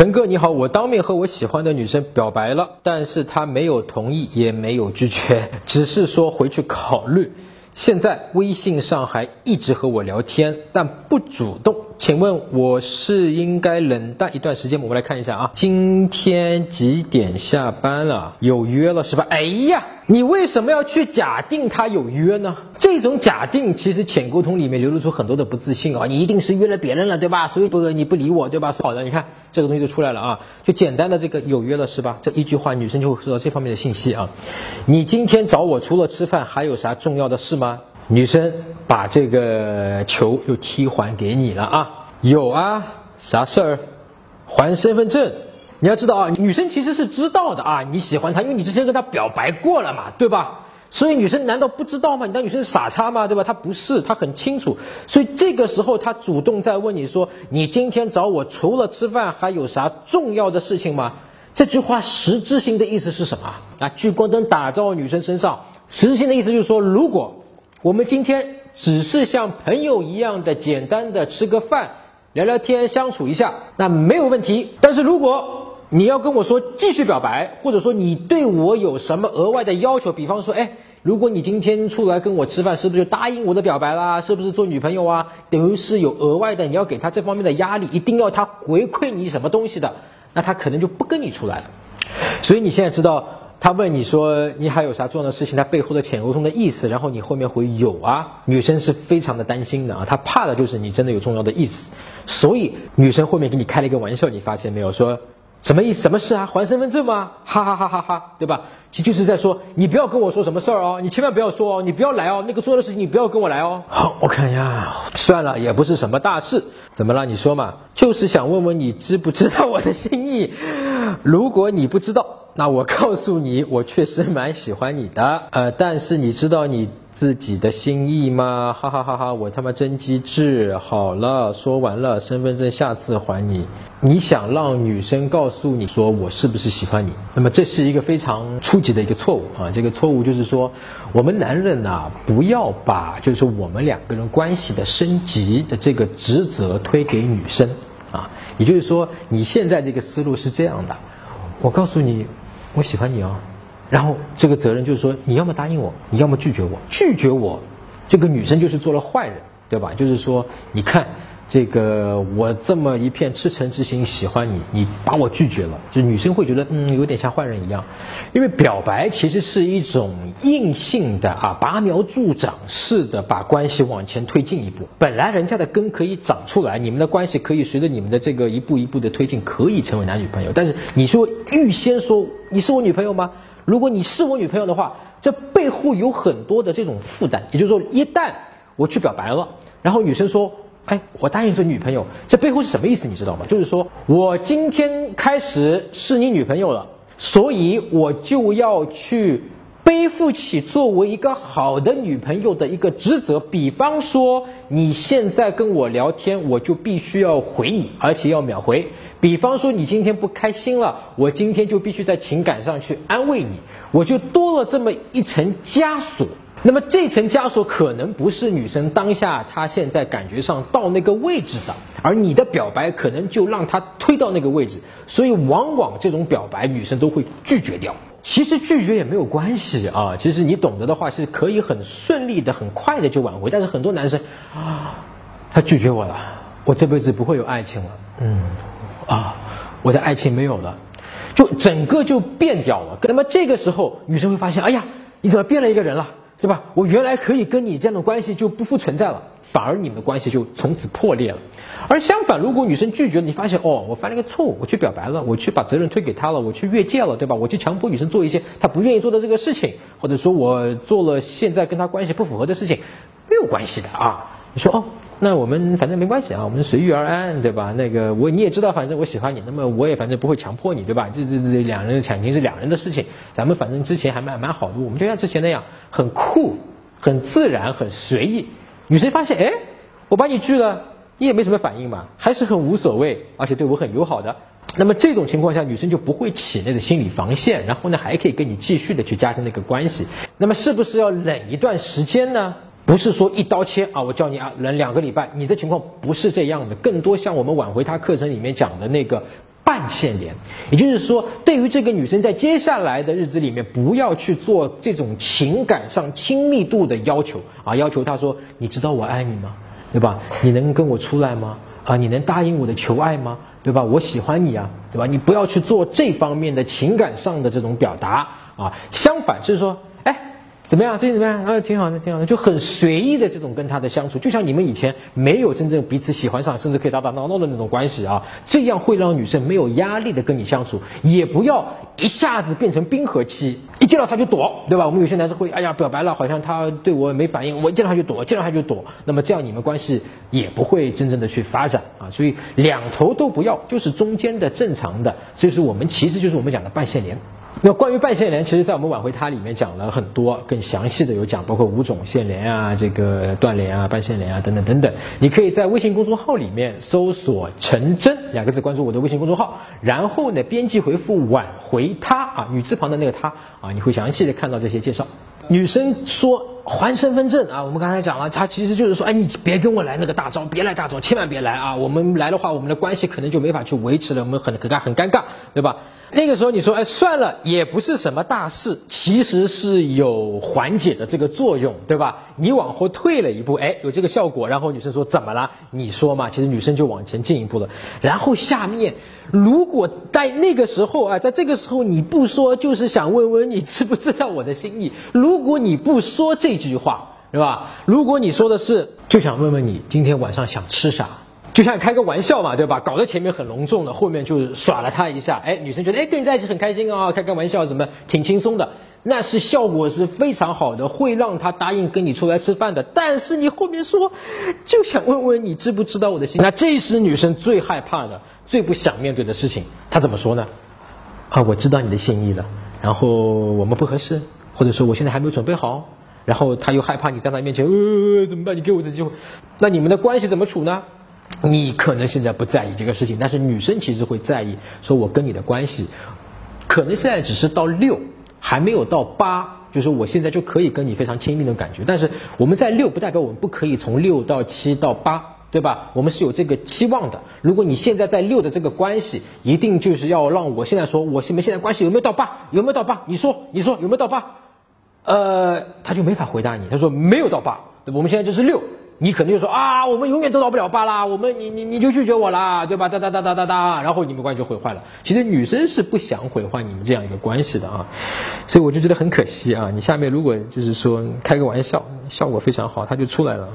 陈哥你好，我当面和我喜欢的女生表白了，但是她没有同意，也没有拒绝，只是说回去考虑。现在微信上还一直和我聊天，但不主动。请问我是应该冷淡一段时间吗？我们来看一下啊，今天几点下班了？有约了是吧？哎呀，你为什么要去假定他有约呢？这种假定其实浅沟通里面流露出很多的不自信啊！你一定是约了别人了，对吧？所以不你不理我，对吧？好的，你看这个东西就出来了啊，就简单的这个有约了是吧？这一句话女生就会收到这方面的信息啊。你今天找我除了吃饭还有啥重要的事吗？女生把这个球又踢还给你了啊？有啊，啥事儿？还身份证。你要知道啊，女生其实是知道的啊，你喜欢他，因为你之前跟他表白过了嘛，对吧？所以女生难道不知道吗？你当女生傻叉吗？对吧？她不是，她很清楚。所以这个时候她主动在问你说：“你今天找我除了吃饭还有啥重要的事情吗？”这句话实质性的意思是什么啊？聚光灯打到女生身上，实质性的意思就是说，如果。我们今天只是像朋友一样的简单的吃个饭、聊聊天、相处一下，那没有问题。但是如果你要跟我说继续表白，或者说你对我有什么额外的要求，比方说，哎，如果你今天出来跟我吃饭，是不是就答应我的表白啦？是不是做女朋友啊？等于是有额外的，你要给他这方面的压力，一定要他回馈你什么东西的，那他可能就不跟你出来了。所以你现在知道。他问你说你还有啥重要的事情？他背后的潜沟通的意思，然后你后面会有啊，女生是非常的担心的啊，她怕的就是你真的有重要的意思，所以女生后面给你开了一个玩笑，你发现没有？说什么意思？什么事啊？还身份证吗？哈哈哈哈哈，对吧？其实就是在说你不要跟我说什么事儿哦，你千万不要说哦，你不要来哦，那个重要的事情你不要跟我来哦。好，我看一下，算了，也不是什么大事，怎么了？你说嘛，就是想问问你知不知道我的心意？如果你不知道。那我告诉你，我确实蛮喜欢你的，呃，但是你知道你自己的心意吗？哈哈哈哈！我他妈真机智。好了，说完了，身份证下次还你。你想让女生告诉你说我是不是喜欢你？那么这是一个非常初级的一个错误啊！这个错误就是说，我们男人呢，不要把就是我们两个人关系的升级的这个职责推给女生啊。也就是说，你现在这个思路是这样的，我告诉你。我喜欢你哦，然后这个责任就是说，你要么答应我，你要么拒绝我。拒绝我，这个女生就是做了坏人，对吧？就是说，你看。这个我这么一片赤诚之心喜欢你，你把我拒绝了，就女生会觉得嗯有点像坏人一样，因为表白其实是一种硬性的啊拔苗助长式的把关系往前推进一步。本来人家的根可以长出来，你们的关系可以随着你们的这个一步一步的推进，可以成为男女朋友。但是你说预先说你是我女朋友吗？如果你是我女朋友的话，这背后有很多的这种负担。也就是说，一旦我去表白了，然后女生说。哎，我答应做女朋友，这背后是什么意思？你知道吗？就是说我今天开始是你女朋友了，所以我就要去背负起作为一个好的女朋友的一个职责。比方说，你现在跟我聊天，我就必须要回你，而且要秒回。比方说，你今天不开心了，我今天就必须在情感上去安慰你，我就多了这么一层枷锁。那么这层枷锁可能不是女生当下她现在感觉上到那个位置的，而你的表白可能就让她推到那个位置，所以往往这种表白女生都会拒绝掉。其实拒绝也没有关系啊，其实你懂得的话是可以很顺利的、很快的就挽回。但是很多男生啊，他拒绝我了，我这辈子不会有爱情了，嗯，啊，我的爱情没有了，就整个就变掉了。那么这个时候女生会发现，哎呀，你怎么变了一个人了？对吧？我原来可以跟你这样的关系就不复存在了，反而你们的关系就从此破裂了。而相反，如果女生拒绝你，发现哦，我犯了一个错误，我去表白了，我去把责任推给他了，我去越界了，对吧？我去强迫女生做一些她不愿意做的这个事情，或者说我做了现在跟她关系不符合的事情，没有关系的啊。你说哦。那我们反正没关系啊，我们随遇而安，对吧？那个我你也知道，反正我喜欢你，那么我也反正不会强迫你，对吧？这这这两人的感情是两人的事情，咱们反正之前还蛮蛮好的，我们就像之前那样，很酷、很自然、很随意。女生发现，哎，我把你拒了，你也没什么反应嘛，还是很无所谓，而且对我很友好的。那么这种情况下，女生就不会起那个心理防线，然后呢，还可以跟你继续的去加深那个关系。那么是不是要忍一段时间呢？不是说一刀切啊，我叫你啊忍两个礼拜，你的情况不是这样的，更多像我们挽回他课程里面讲的那个半线连，也就是说，对于这个女生在接下来的日子里面，不要去做这种情感上亲密度的要求啊，要求她说，你知道我爱你吗？对吧？你能跟我出来吗？啊，你能答应我的求爱吗？对吧？我喜欢你啊，对吧？你不要去做这方面的情感上的这种表达啊，相反就是说。哎怎么样？最近怎么样？啊，挺好的，挺好的，就很随意的这种跟他的相处，就像你们以前没有真正彼此喜欢上，甚至可以打打闹闹的那种关系啊，这样会让女生没有压力的跟你相处，也不要一下子变成冰河期，一见到他就躲，对吧？我们有些男生会，哎呀，表白了，好像他对我没反应，我一见到他就躲，见到他就躲，那么这样你们关系也不会真正的去发展啊，所以两头都不要，就是中间的正常的，所以说我们其实就是我们讲的半线连。那关于半线连，其实，在我们挽回它里面讲了很多，更详细的有讲，包括五种线连啊，这个断连啊，半线连啊，等等等等。你可以在微信公众号里面搜索“陈真”两个字，关注我的微信公众号，然后呢，编辑回复“挽回他”啊，女字旁的那个他啊，你会详细的看到这些介绍。女生说还身份证啊，我们刚才讲了，她其实就是说，哎，你别跟我来那个大招，别来大招，千万别来啊！我们来的话，我们的关系可能就没法去维持了，我们很很尴很尴尬，对吧？那个时候你说，哎，算了，也不是什么大事，其实是有缓解的这个作用，对吧？你往后退了一步，哎，有这个效果。然后女生说怎么了？你说嘛？其实女生就往前进一步了。然后下面，如果在那个时候啊，在这个时候你不说，就是想问问你知不知道我的心意。如果你不说这句话，是吧？如果你说的是，就想问问你今天晚上想吃啥。就像开个玩笑嘛，对吧？搞得前面很隆重的，后面就耍了他一下，哎，女生觉得哎跟你在一起很开心啊，开个玩笑什么挺轻松的，那是效果是非常好的，会让他答应跟你出来吃饭的。但是你后面说就想问问你知不知道我的心，那这是女生最害怕的、最不想面对的事情。她怎么说呢？啊，我知道你的心意了，然后我们不合适，或者说我现在还没有准备好，然后他又害怕你在他面前，呃，怎么办？你给我这机会，那你们的关系怎么处呢？你可能现在不在意这个事情，但是女生其实会在意。说我跟你的关系，可能现在只是到六，还没有到八，就是我现在就可以跟你非常亲密的感觉。但是我们在六，不代表我们不可以从六到七到八，对吧？我们是有这个期望的。如果你现在在六的这个关系，一定就是要让我现在说，我们现在关系有没有到八？有没有到八？你说，你说有没有到八？呃，他就没法回答你。他说没有到八，我们现在就是六。你肯定说啊，我们永远都到不了八啦，我们你你你就拒绝我啦，对吧？哒哒哒哒哒哒，然后你们关系就毁坏了。其实女生是不想毁坏你们这样一个关系的啊，所以我就觉得很可惜啊。你下面如果就是说开个玩笑，效果非常好，他就出来了。